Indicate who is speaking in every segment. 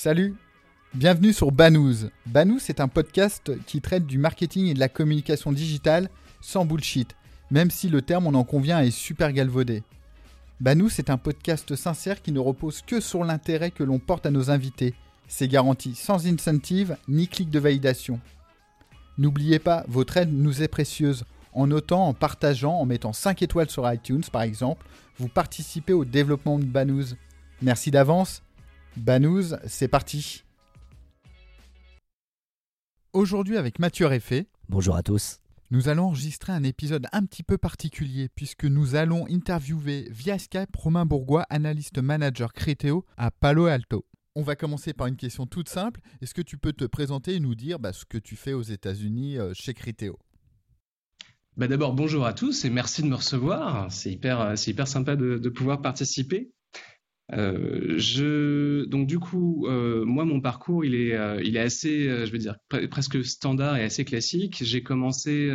Speaker 1: Salut Bienvenue sur Banous. Banous est un podcast qui traite du marketing et de la communication digitale sans bullshit, même si le terme, on en convient, est super galvaudé. Banous est un podcast sincère qui ne repose que sur l'intérêt que l'on porte à nos invités. C'est garanti sans incentive ni clic de validation. N'oubliez pas, votre aide nous est précieuse. En notant, en partageant, en mettant 5 étoiles sur iTunes par exemple, vous participez au développement de Banous. Merci d'avance. Banous, c'est parti. Aujourd'hui avec Mathieu Réfé.
Speaker 2: Bonjour à tous.
Speaker 1: Nous allons enregistrer un épisode un petit peu particulier puisque nous allons interviewer via Skype Romain Bourgois, analyste manager Crétéo à Palo Alto. On va commencer par une question toute simple. Est-ce que tu peux te présenter et nous dire bah, ce que tu fais aux États-Unis euh, chez Crétéo
Speaker 3: bah D'abord, bonjour à tous et merci de me recevoir. C'est hyper, hyper sympa de pouvoir participer. Euh, je donc du coup, euh, moi mon parcours il est euh, il est assez, je veux dire presque standard et assez classique. J'ai commencé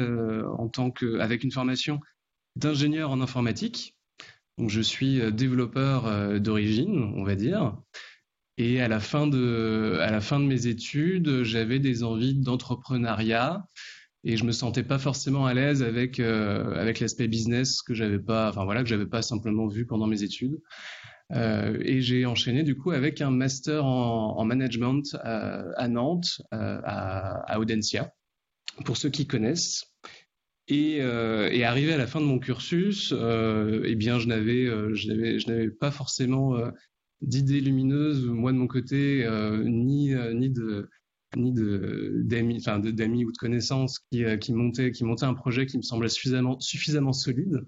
Speaker 3: en tant que avec une formation d'ingénieur en informatique. Donc je suis développeur d'origine, on va dire. Et à la fin de à la fin de mes études, j'avais des envies d'entrepreneuriat et je me sentais pas forcément à l'aise avec avec l'aspect business que j'avais pas enfin voilà que j'avais pas simplement vu pendant mes études. Euh, et j'ai enchaîné du coup avec un master en, management euh, à, Nantes, euh, à, Audencia, pour ceux qui connaissent. Et, arrivé à la fin de mon cursus, eh bien, je n'avais, pas forcément d'idées lumineuses, moi de mon côté, ni, de, ni d'amis, ou de connaissances qui, montaient, un projet qui me semblait suffisamment solide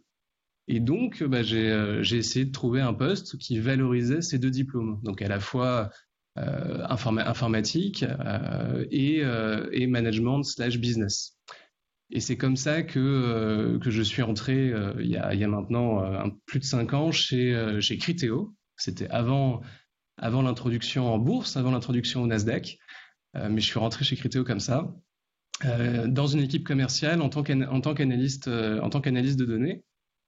Speaker 3: et donc, bah, euh, j'ai essayé de trouver un poste qui valorisait ces deux diplômes. Donc, à la fois euh, informatique euh, et, management slash business. Et c'est comme ça que, je suis entré il y, a, maintenant plus de cinq ans chez, chez Criteo. C'était avant, l'introduction en bourse, avant l'introduction au Nasdaq. mais je suis rentré chez Criteo comme ça. dans une équipe commerciale en tant qu'analyste tant qu'analyste de données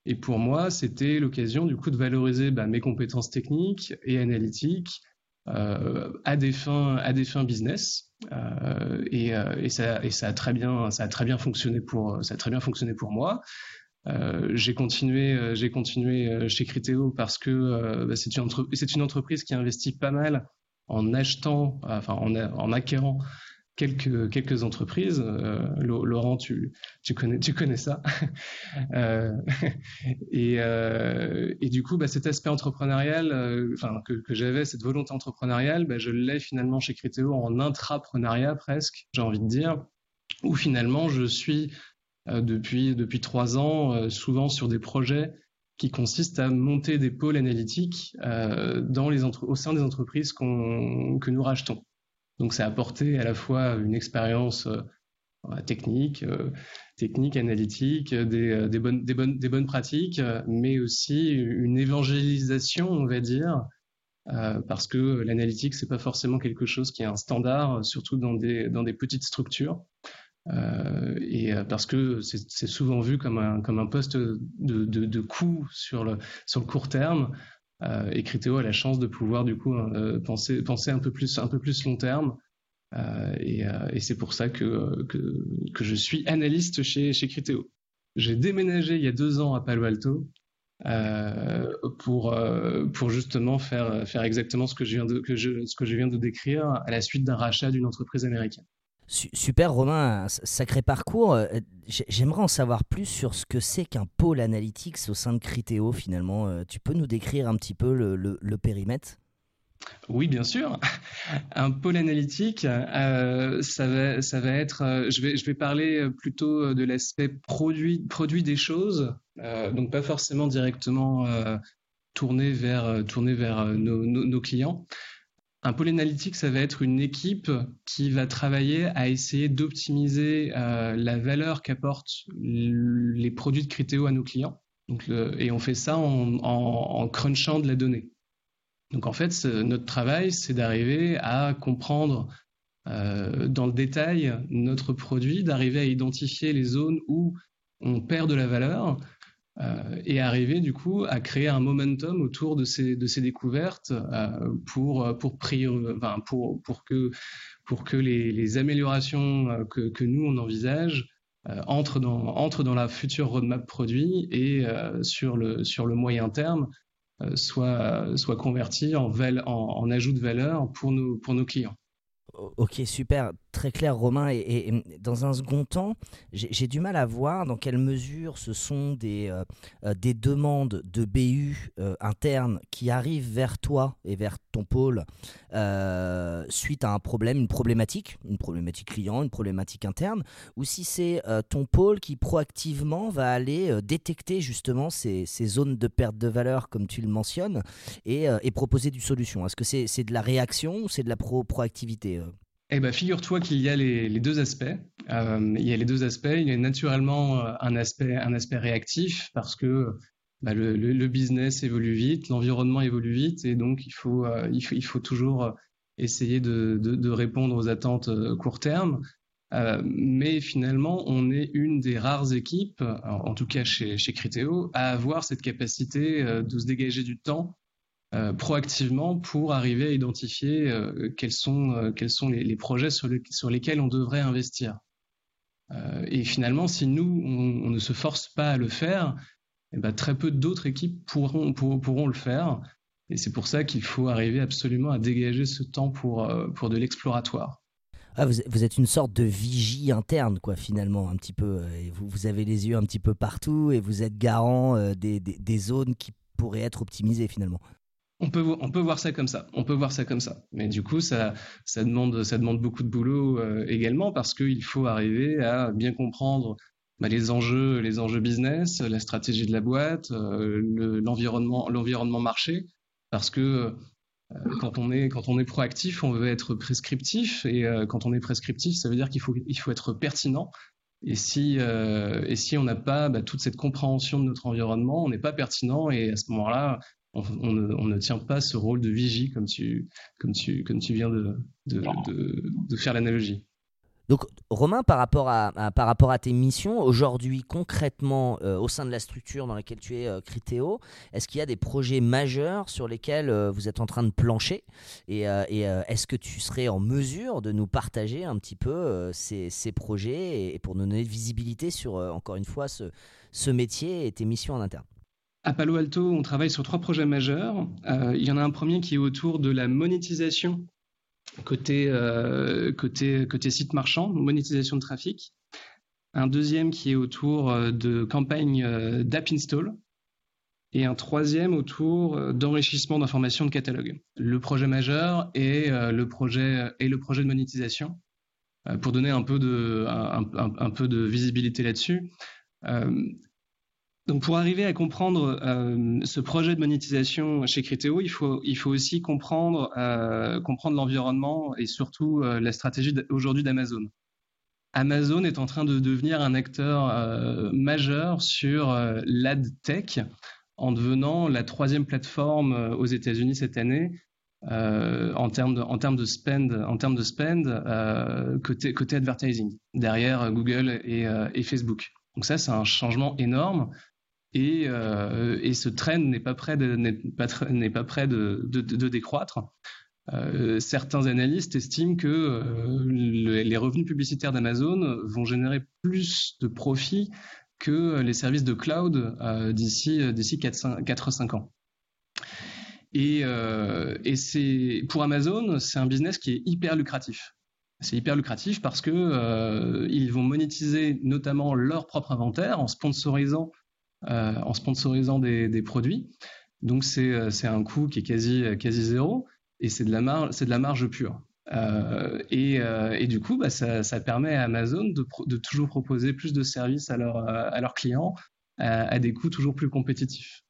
Speaker 3: et pour moi, c'était l'occasion du coup de valoriser bah, mes compétences techniques et analytiques euh, à des fins à des fins business. Euh, et, euh, et, ça a très bien ça a très bien fonctionné pour ça a très bien fonctionné pour moi. J'ai continué j'ai continué chez Criteo parce que bah, c'est une c'est une entreprise qui investit pas mal en achetant enfin en, en acquérant quelques, quelques entreprises. Euh, Laurent, tu, tu, connais, tu connais ça. euh, et, euh, et, du coup, bah, cet aspect entrepreneurial, enfin que, que j'avais, cette volonté entrepreneuriale, bah, je l'ai finalement chez Criteo en intrapreneuriat presque, j'ai envie de dire, où finalement je suis depuis, depuis trois ans souvent sur des projets qui consistent à monter des pôles analytiques dans les au sein des entreprises qu'on que nous rachetons. Donc, ça a apporté à la fois une expérience euh, technique, euh, technique, analytique, des, euh, des, bonnes, pratiques, mais aussi une évangélisation, on va dire, parce que l'analytique, c'est pas forcément quelque chose qui est un standard, surtout dans des, petites structures. Et parce que c'est souvent vu comme un, poste de, coût sur le, court terme, et Criteo a la chance de pouvoir du coup euh, penser, un peu plus, un peu plus long terme. Euh, et, c'est pour ça que, je suis analyste chez, chez. J'ai déménagé il y a deux ans à Palo Alto euh, pour, justement faire, faire exactement ce que je viens de décrire à la suite d'un rachat d'une entreprise américaine.
Speaker 2: Super Romain, sacré parcours. Euh, j'aimerais en savoir plus sur ce que c'est qu'un pôle analytics au sein de Criteo finalement. Euh, tu peux nous décrire un petit peu le, périmètre?
Speaker 3: Oui, bien sûr. Un pôle analytique, euh, ça, va, être, je, vais, parler plutôt de l'aspect produit, des choses, donc pas forcément directement tourné vers nos clients. Un pôle analytique, ça va être une équipe qui va travailler à essayer d'optimiser euh, la valeur qu'apportent les produits de Criteo à nos clients. Et on fait ça en, crunchant de la donnée. Donc en fait, notre travail, c'est d'arriver à comprendre euh, dans le détail notre produit, d'arriver à identifier les zones où on perd de la valeur et arriver du coup à créer un momentum autour de ces, découvertes pour, pour, enfin, pour, pour que, pour que les, améliorations que, que, nous on envisage entrent, dans, entrent dans la future roadmap produit et sur, le, sur le moyen terme soient, soient convertis en, en, en ajout de valeur pour nos, pour nos clients.
Speaker 2: Ok, super très clair, Romain. Et, dans un second temps, j'ai du mal à voir dans quelle mesure ce sont des, euh, euh, des demandes de BU euh, internes qui arrivent vers toi et vers ton pôle suite à un problème, une problématique, une problématique client, une problématique interne, ou si c'est ton pôle qui proactivement va aller détecter justement ces, ces, zones de perte de valeur, comme tu le mentionnes, et, proposer du solution. Est-ce que c'est de la réaction ou c'est de la pro proactivité
Speaker 3: eh ben, figure-toi qu'il y a les, deux aspects. Euh, il y a les deux aspects. Il y a naturellement euh, un aspect, un aspect réactif parce que bah, le, business évolue vite, l'environnement évolue vite, et donc il faut, euh, il faut, toujours essayer de, de, répondre aux attentes court terme. mais finalement, on est une des rares équipes, en, tout cas chez, chez Criteo, à avoir cette capacité de se dégager du temps euh, proactivement pour arriver à identifier euh, quels sont, euh, quels sont les, projets sur, sur, lesquels on devrait investir. et finalement, si nous, on, ne se force pas à le faire, eh ben, très peu d'autres équipes pourront, pourront le faire. Et c'est pour ça qu'il faut arriver absolument à dégager ce temps pour, pour de l'exploratoire.
Speaker 2: Ah, vous, vous, êtes une sorte de vigie interne, quoi, finalement, un petit peu. Et vous, vous avez les yeux un petit peu partout et vous êtes garant des, des, des zones qui pourraient être optimisées, finalement.
Speaker 3: On peut, on peut voir ça comme ça. On peut voir ça comme ça. Mais du coup, ça, ça, demande, ça demande beaucoup de boulot euh, également parce qu'il faut arriver à bien comprendre bah, les enjeux, les enjeux business, la stratégie de la boîte, euh, l'environnement, l'environnement marché. Parce que euh, quand on est quand on est proactif, on veut être prescriptif et quand on est prescriptif, ça veut dire qu'il faut il faut être pertinent. Et si et si on n'a pas bah, toute cette compréhension de notre environnement, on n'est pas pertinent et à ce moment-là, on, ne, tient pas ce rôle de vigie comme tu, comme tu, comme tu viens de, de, faire l'analogie.
Speaker 2: Donc Romain, par rapport à, par rapport à tes missions, aujourd'hui concrètement euh, au sein de la structure dans laquelle tu es, euh, Criteo, est-ce qu'il y a des projets majeurs sur lesquels euh, vous êtes en train de plancher? Et, est-ce que tu serais en mesure de nous partager un petit peu ces, ces, projets et, pour nous donner de visibilité sur, encore une fois, ce, ce métier et tes missions en interne?
Speaker 3: À Palo Alto, on travaille sur trois projets majeurs. Euh, il y en a un premier qui est autour de la monétisation côté, euh, site marchand, monétisation de trafic. Un deuxième qui est autour euh, de campagne d'app install. Et un troisième autour d'enrichissement d'informations de catalogue. Le projet majeur est le projet, et le projet de monétisation. pour donner un peu de visibilité là-dessus, donc pour arriver à comprendre euh, ce projet de monétisation chez Criteo, il faut, aussi comprendre, euh, comprendre l'environnement et surtout euh, la stratégie aujourd'hui d'Amazon. Amazon est en train de devenir un acteur majeur sur l'ad tech en devenant la troisième plateforme aux États-Unis cette année en termes de, spend, côté, advertising, derrière Google et Facebook. Donc ça, c'est un changement énorme et, euh, et ce trend n'est pas prêt de, décroître. Euh, certains analystes estiment que euh, les revenus publicitaires d'Amazon vont générer plus de profits que les services de cloud euh, d'ici d'ici 4-5 ans. Et, euh, pour Amazon, c'est un business qui est hyper lucratif. C'est hyper lucratif parce que ils vont monétiser notamment leur propre inventaire en sponsorisant euh, en sponsorisant des, produits. Donc euh, c'est un coût qui est quasi, quasi zéro et c'est de, la marge, pure. Euh, et, du coup, bah, ça, permet à Amazon de, toujours proposer plus de services à, leurs clients à, des coûts toujours plus compétitifs.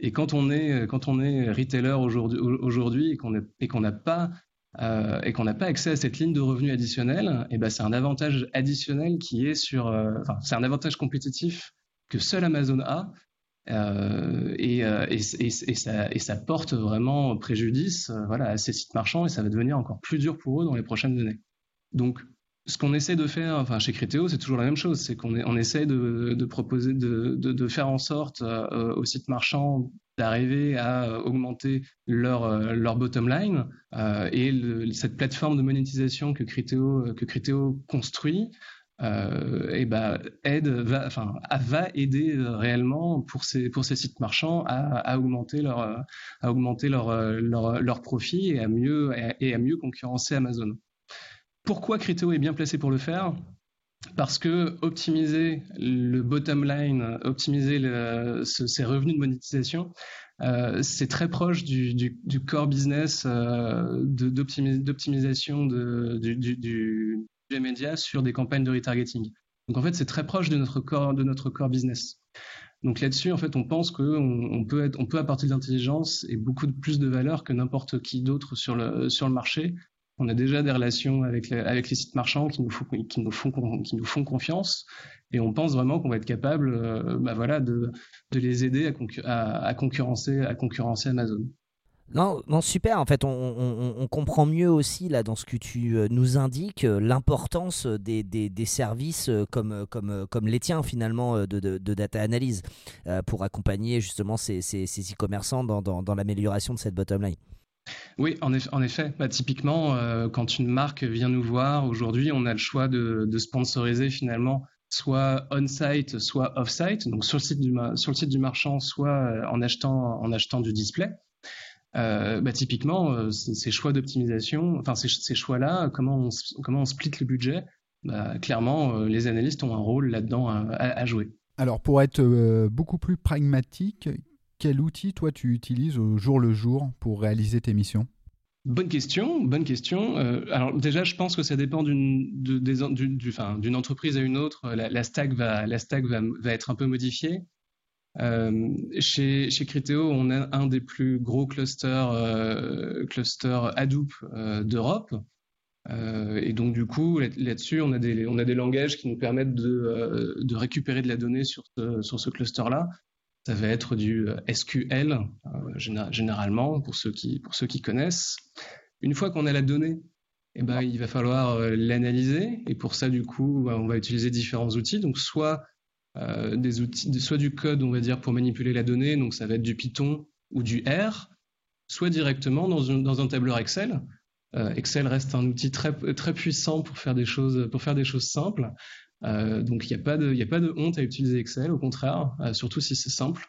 Speaker 3: Et quand on est, quand on est retailer aujourd'hui et qu'on n'a pas et pas accès à cette ligne de revenus additionnelle, et ben c'est un avantage additionnel qui est sur, c'est un avantage compétitif que seul Amazon a. Euh, et, euh, et, ça, porte vraiment préjudice euh, voilà, à ces sites marchands et ça va devenir encore plus dur pour eux dans les prochaines années. Donc, ce qu'on essaie de faire, enfin chez Criteo, c'est toujours la même chose, c'est qu'on on essaie de, proposer, de, faire en sorte aux sites marchands d'arriver à augmenter leur, bottom line et cette plateforme de monétisation que Criteo, que Criteo construit. Et ben aide va enfin va aider réellement pour ces pour ces sites marchands à, augmenter leur à augmenter leur leur, leur profit et à mieux et à mieux concurrencer Amazon. Pourquoi Criteo est bien placé pour le faire? Parce que optimiser le bottom line, optimiser ces revenus de monétisation, euh, c'est très proche du, core business euh, d'optimisation du, sur des campagnes de retargeting. Donc en fait, c'est très proche de notre core, de notre core business. Donc là-dessus, en fait, on pense qu'on peut, on peut apporter de l'intelligence et beaucoup plus de valeur que n'importe qui d'autre sur le, sur le marché on a déjà des relations avec avec les sites marchands qui nous, font, qui, nous font, qui nous font confiance et on pense vraiment qu'on va être capable euh, bah voilà, de, de, les aider à, à, concurrencer, à concurrencer Amazon.
Speaker 2: Non, non, super. En fait, on, comprend mieux aussi là dans ce que tu euh, nous indiques euh, l'importance des, des, services comme, comme, comme les tiens finalement de, de, de data analyse pour accompagner justement ces, ces, e-commerçants dans, dans, l'amélioration de cette bottom line.
Speaker 3: Oui, en, effet. Bah, typiquement, euh, quand une marque vient nous voir, aujourd'hui, on a le choix de, sponsoriser finalement soit on-site, soit off-site, donc sur le site du, sur le site du marchand, soit euh, en achetant, en achetant du display. Euh, bah, typiquement, ces choix d'optimisation, enfin ces, choix-là, comment on, comment on split le budget? Bah, Clairement, les analystes ont un rôle là-dedans à, jouer.
Speaker 1: Alors, pour être beaucoup plus pragmatique, quel outil toi tu utilises au jour le jour pour réaliser tes missions?
Speaker 3: Bonne question, bonne question. Euh, alors déjà, je pense que ça dépend d'une entreprise à une autre. La, stack va la stack va, être un peu modifiée. Euh, chez, chez Criteo, on a un des plus gros clusters euh, clusters Hadoop d'Europe. et donc du coup, là-dessus, on a des on a des langages qui nous permettent de, de récupérer de la donnée sur ce, sur ce cluster-là ça va être du euh, SQL, euh, généralement, pour ceux, qui, pour ceux qui connaissent. Une fois qu'on a la donnée, eh ben, il va falloir euh, l'analyser. Et pour ça, du coup, on va utiliser différents outils. Donc, soit des outils, soit du code, on va dire, pour manipuler la donnée. Donc, ça va être du Python ou du R, soit directement dans, un tableur Excel. Excel reste un outil très, très puissant pour faire des choses, pour faire des choses simples. Euh, donc il n'y a, pas de, a pas de honte à utiliser Excel, au contraire, euh, surtout si c'est simple.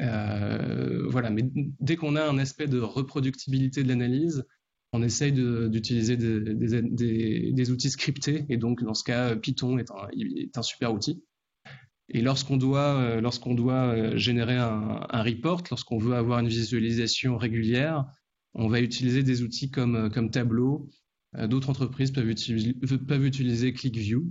Speaker 3: Euh, voilà, mais dès qu'on a un aspect de reproductibilité de l'analyse, on essaye d'utiliser des, outils scriptés, et donc dans ce cas, Python est un, est un super outil. Et lorsqu'on doit, lorsqu'on doit générer un, report, lorsqu'on veut avoir une visualisation régulière, on va utiliser des outils comme, comme Tableau. D'autres entreprises peuvent utiliser, peuvent utiliser ClickView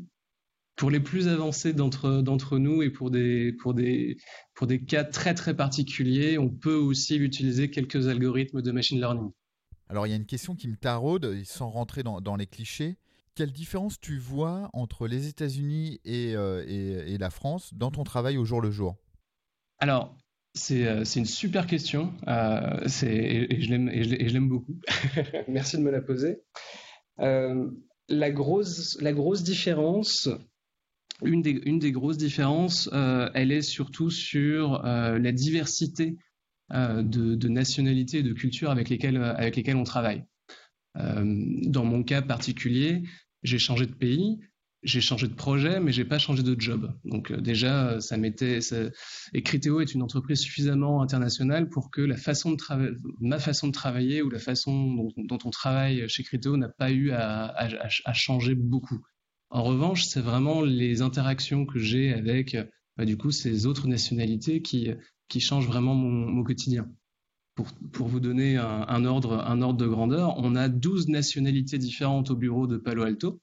Speaker 3: pour les plus avancés d'entre nous et pour des, pour, des, pour des cas très très particuliers, on peut aussi utiliser quelques algorithmes de machine learning.
Speaker 1: Alors il y a une question qui me taraude, sans rentrer dans, dans les clichés. Quelle différence tu vois entre les États-Unis et, euh, et, la France dans ton travail au jour le jour?
Speaker 3: Alors, c'est euh, une super question euh, et, je l'aime beaucoup. Merci de me la poser. La, grosse, différence, une des, grosses différences, elle est surtout sur la diversité de, nationalités et de cultures avec lesquelles on travaille. dans mon cas particulier, j'ai changé de pays, j'ai changé de projet, mais j'ai pas changé de job. Donc déjà, ça m'était. Et Criteo est une entreprise suffisamment internationale pour que la façon de travailler, ma façon de travailler ou la façon dont, on travaille chez Criteo n'a pas eu à, changer beaucoup. En revanche, c'est vraiment les interactions que j'ai avec bah, du coup ces autres nationalités qui, qui changent vraiment mon, quotidien. Pour, vous donner un, ordre, de grandeur, on a 12 nationalités différentes au bureau de Palo Alto.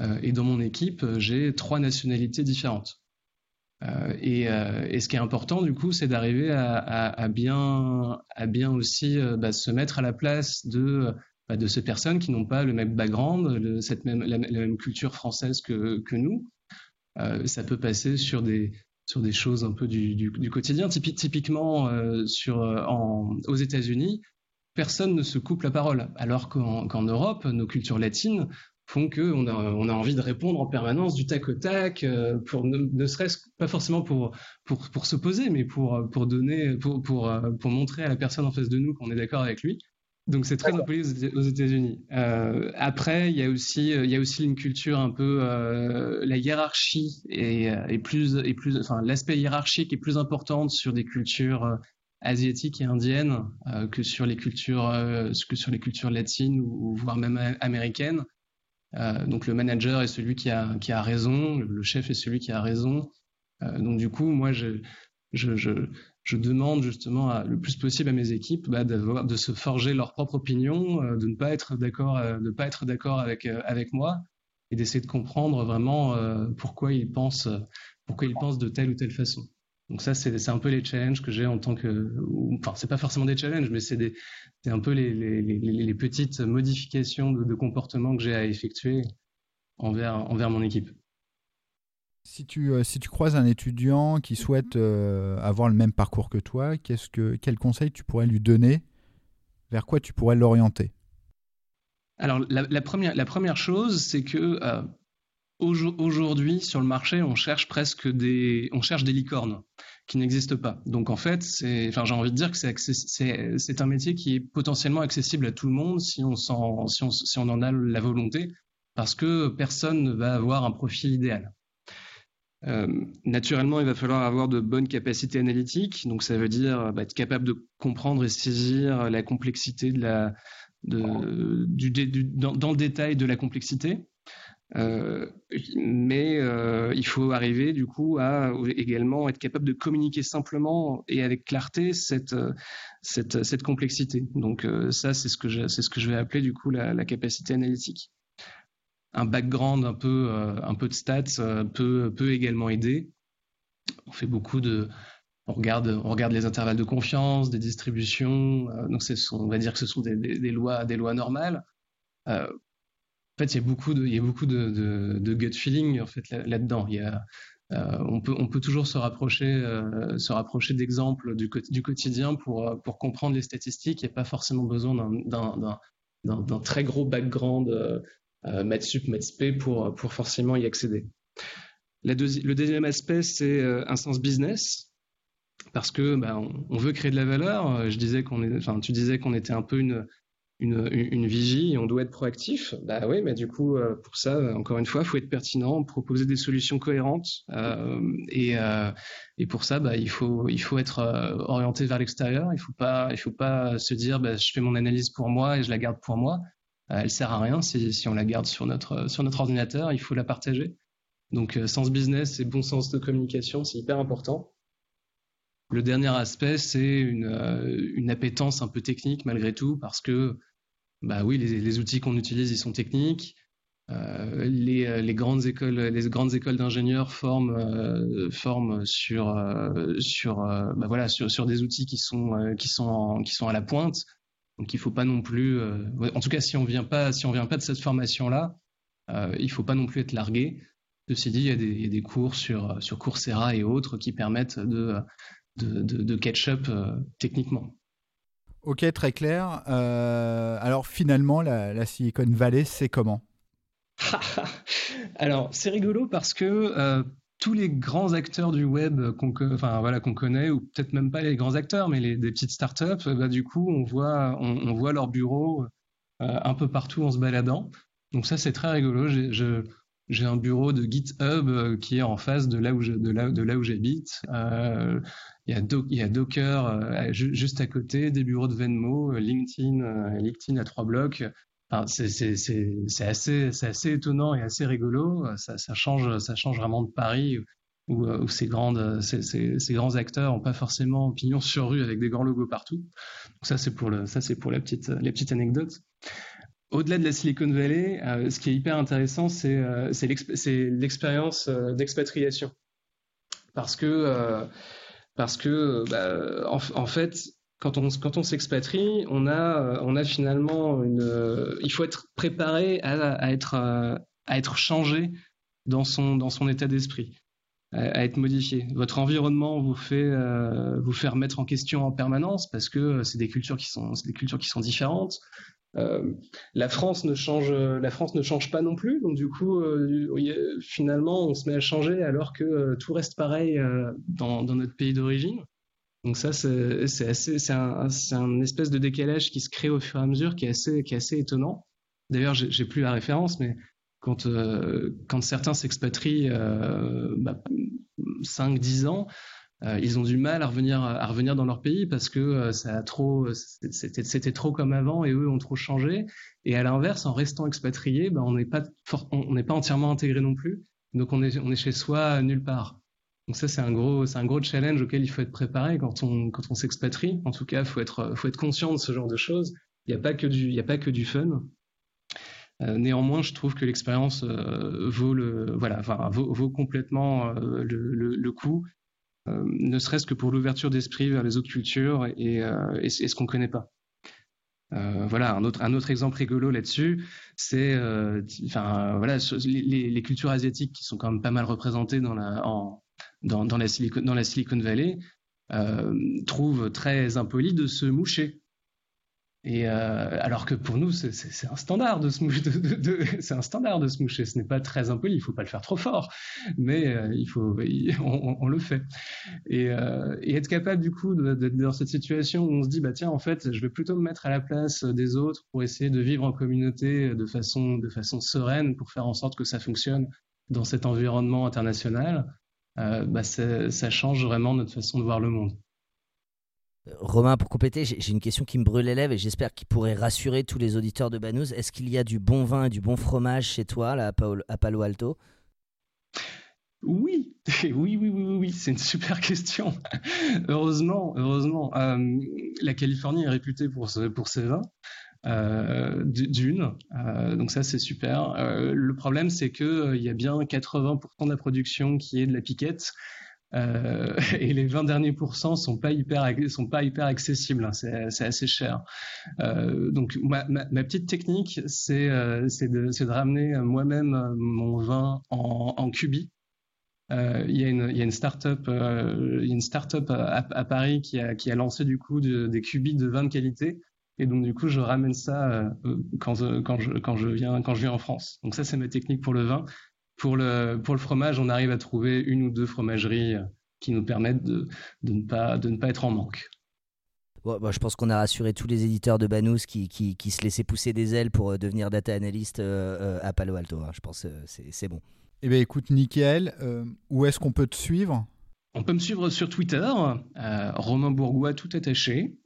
Speaker 3: Euh, et dans mon équipe, j'ai trois nationalités différentes. Euh, et, euh, et, ce qui est important, du coup, c'est d'arriver à, bien, aussi bah, se mettre à la place de de ces personnes qui n'ont pas le même background, la, même culture française que, nous. Ça peut passer sur des, sur des choses un peu du, du, quotidien. typiquement, euh, sur, euh, en, aux États-Unis, personne ne se coupe la parole, alors qu'en Europe, nos cultures latines, font qu'on a, on a envie de répondre en permanence du tac au tac, euh, pour ne, serait-ce pas forcément pour, pour, pour s'opposer, mais pour, pour donner, pour, pour, pour montrer à la personne en face de nous qu'on est d'accord avec lui. Donc c'est très employé aux États-Unis. Euh, après, il y a aussi, il y a aussi une culture un peu, euh, la hiérarchie est, est plus, est plus, enfin l'aspect hiérarchique est plus importante sur des cultures asiatiques et indiennes que sur les cultures, que sur les cultures latines ou voire même américaines. Euh, donc le manager est celui qui a, qui a raison, le chef est celui qui a raison. Euh, donc du coup, moi, je, je, je, je demande justement à, le plus possible à mes équipes bah, de se forger leur propre opinion, euh, de ne pas être d'accord, de pas être d'accord avec avec moi et d'essayer de comprendre vraiment pourquoi ils pensent pourquoi ils pensent de telle ou telle façon. Donc ça, c'est un peu les challenges que j'ai en tant que... Enfin, c'est pas forcément des challenges, mais c'est un peu les, les, les, petites modifications de, comportement que j'ai à effectuer envers, envers mon équipe.
Speaker 1: Si tu, euh, si tu croises un étudiant qui souhaite euh, avoir le même parcours que toi, qu'est-ce que, quel conseil tu pourrais lui donner? Vers quoi tu pourrais l'orienter?
Speaker 3: Alors, la, première, la première chose, c'est que euh, Aujourd'hui, sur le marché, on cherche presque des, on cherche des licornes qui n'existent pas. Donc en fait, c'est, enfin, j'ai envie de dire que c'est un métier qui est potentiellement accessible à tout le monde si on, si on, si on en a la volonté, parce que personne ne va avoir un profil idéal. Euh, naturellement, il va falloir avoir de bonnes capacités analytiques, donc ça veut dire bah, être capable de comprendre et saisir la complexité dans, le détail de la complexité. Euh, mais euh, il faut arriver du coup à également être capable de communiquer simplement et avec clarté cette, complexité. Donc ça, c'est ce, que je, vais appeler du coup la capacité analytique. Un background un peu, un peu de stats peut, peut également aider. On fait beaucoup de, on regarde, on regarde les intervalles de confiance, des distributions. donc, on va dire que ce sont des, des, lois, des lois normales. Euh, en fait, il y a beaucoup de, il y a beaucoup de, gut feeling en fait là-dedans. euh, on, peut, on peut toujours se rapprocher, euh, rapprocher d'exemples du, du, quotidien pour, pour comprendre les statistiques. Il n'y a pas forcément besoin d'un très gros background euh, euh maths sup, pour, pour forcément y accéder. Le deuxième aspect, c'est un sens business. Parce que bah, on, veut créer de la valeur. Je disais qu'on enfin, tu disais qu'on était un peu une, une, une, vigie et on doit être proactif. Bah oui, mais du coup, euh, pour ça, encore une fois, faut être pertinent, proposer des solutions cohérentes. Euh, et, euh, et pour ça, bah, il, faut, il faut être euh, orienté vers l'extérieur. Il faut faut pas se dire, bah, je fais mon analyse pour moi et je la garde pour moi. Euh, elle sert à rien si, on la garde sur notre, sur notre ordinateur. Il faut la partager. Donc, sens business et bon sens de communication, c'est hyper important. Le dernier aspect, c'est une, une appétence un peu technique malgré tout, parce que bah oui, les, outils qu'on utilise, ils sont techniques. Euh, les, euh, les, grandes écoles, les grandes écoles d'ingénieurs forment, euh, forment sur, euh, sur, euh, bah voilà, sur, sur des outils qui sont, qui sont, qui sont à la pointe. Donc il faut pas non plus, en tout cas si on vient pas, si on vient pas de cette formation là, il faut pas non plus être largué. Ceci dit, il y a des, il y a des cours sur, sur Coursera et autres qui permettent de, de, de, de catch-up techniquement.
Speaker 1: Ok, très clair. Euh, alors finalement, la, Silicon Valley, c'est comment?
Speaker 3: Alors, c'est rigolo parce que euh, tous les grands acteurs du web qu'on enfin, voilà, connaît, ou peut-être même pas les grands acteurs, mais les, des petites startups, bah, du coup, on voit, on, voit leur bureau euh, un peu partout en se baladant. Donc ça, c'est très rigolo. J'ai un bureau de GitHub euh, qui est en face de là où de j'habite. Euh, il, y a Docker juste à côté, des bureaux de Venmo, LinkedIn, LinkedIn à trois blocs. C'est, assez, étonnant et assez rigolo. Ça, change, vraiment de Paris où, où ces grands acteurs ont pas forcément pignon sur rue avec des grands logos partout. Donc ça, c'est pour le, ça, pour la petite, anecdotes au-delà de la Silicon Valley, euh, ce qui est hyper intéressant, c'est euh, l'expérience euh, d'expatriation. Parce que, parce que bah, en, fait, quand on, s'expatrie, on a, on a finalement une. il faut être préparé à, être, à être changé dans son, dans son état d'esprit, à, être modifié. Votre environnement vous fait, vous fait remettre en question en permanence parce que c'est des cultures qui sont, des cultures qui sont différentes la France ne change, la France ne change pas non plus. Donc du coup, finalement, on se met à changer alors que tout reste pareil dans, notre pays d'origine. Donc ça, c'est un, un, espèce de décalage qui se crée au fur et à mesure, qui est assez, qui est assez étonnant. D'ailleurs, j'ai plus la référence, mais quand, euh, quand certains s'expatrient euh, bah, 5-10 ans, euh, ils ont du mal à revenir, à revenir dans leur pays parce que euh, ça c'était trop comme avant et eux ont trop changé. Et à l'inverse, en restant expatrié, bah, on n'est pas, pas entièrement intégré non plus. Donc on est, on est chez soi nulle part. Donc ça, c'est un gros, c'est un gros challenge auquel il faut être préparé quand on, quand on s'expatrie. En tout cas, faut être, faut être conscient de ce genre de choses. Il n'y a pas que du, il a pas que du fun. Euh, néanmoins, je trouve que l'expérience euh, vaut le, voilà, enfin, vaut, complètement euh, le, coup, ne serait-ce que pour l'ouverture d'esprit vers les autres cultures et, et, ce qu'on connaît pas. Voilà, un autre, un autre exemple rigolo là-dessus, c'est, enfin voilà, les, les, cultures asiatiques qui sont quand même pas mal représentées dans la, en, dans, la, Silicon, Valley, euh, trouvent très impoli de se moucher et euh, alors que pour nous, c'est un standard de se moucher. c'est un standard de se. Ce n'est pas très impoli. Il faut pas le faire trop fort, mais euh, il faut, on, le fait. Et, être capable du coup d'être dans cette situation où on se dit bah tiens en fait, je vais plutôt me mettre à la place des autres pour essayer de vivre en communauté de façon sereine pour faire en sorte que ça fonctionne dans cet environnement international. Bah ça change vraiment notre façon de voir le monde.
Speaker 2: Romain, pour compléter, j'ai une question qui me brûle les lèvres et j'espère qu'il pourrait rassurer tous les auditeurs de Banous. Est-ce qu'il y a du bon vin et du bon fromage chez toi, là, à Palo Alto?
Speaker 3: Oui, oui, oui, oui, oui, c'est une super question. heureusement, heureusement, euh, la Californie est réputée pour, pour ses vins. Euh, d'une, euh, donc ça c'est super. le problème c'est que il y a bien 80% de la production qui est de la piquette euh, et les 20 derniers pourcents sont pas hyper sont pas hyper accessibles hein, c'est assez cher. Euh, donc ma, petite technique c'est euh, de, de ramener moi-même euh, mon vin en, en cubi. Euh, il y a une il y a une startup euh, y une startup à, Paris qui a qui a lancé du coup des cubis de vin de qualité et donc du coup je ramène ça quand quand je quand je viens quand je viens en France donc ça c'est ma technique pour le vin pour le, pour le fromage, on arrive à trouver une ou deux fromageries euh, qui nous permettent de, de, ne, pas, de ne pas être en manque.
Speaker 2: Bon, je pense qu'on a rassuré tous les éditeurs de Banous qui, qui, qui, se laissaient pousser des ailes pour euh, devenir data analyst euh, à Palo Alto. Hein. Je pense que c'est bon.
Speaker 1: Eh bien, écoute, nickel. où est-ce qu'on peut te suivre?
Speaker 3: On peut me suivre sur Twitter, Romain Bourgois tout attaché.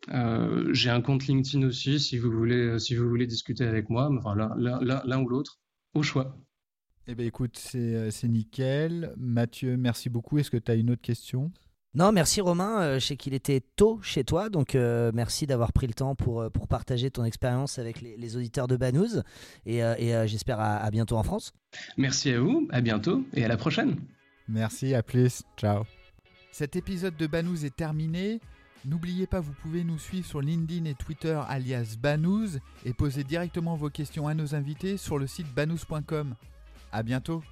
Speaker 3: J'ai un compte LinkedIn aussi si vous voulez, si vous voulez discuter avec moi, enfin, l'un ou l'autre, au choix.
Speaker 1: Eh bien, écoute, euh, c'est nickel. Mathieu, merci beaucoup. Est-ce que tu as une autre question?
Speaker 2: Non, merci Romain. Euh, je sais qu'il était tôt chez toi, donc euh, merci d'avoir pris le temps pour, pour partager ton expérience avec les, auditeurs de Banous. Et, j'espère à, bientôt en France.
Speaker 3: Merci à vous, à bientôt et à la prochaine.
Speaker 1: Merci, à plus. Ciao. Cet épisode de Banous est terminé. N'oubliez pas, vous pouvez nous suivre sur LinkedIn et Twitter alias Banous et poser directement vos questions à nos invités sur le site banous.com. À bientôt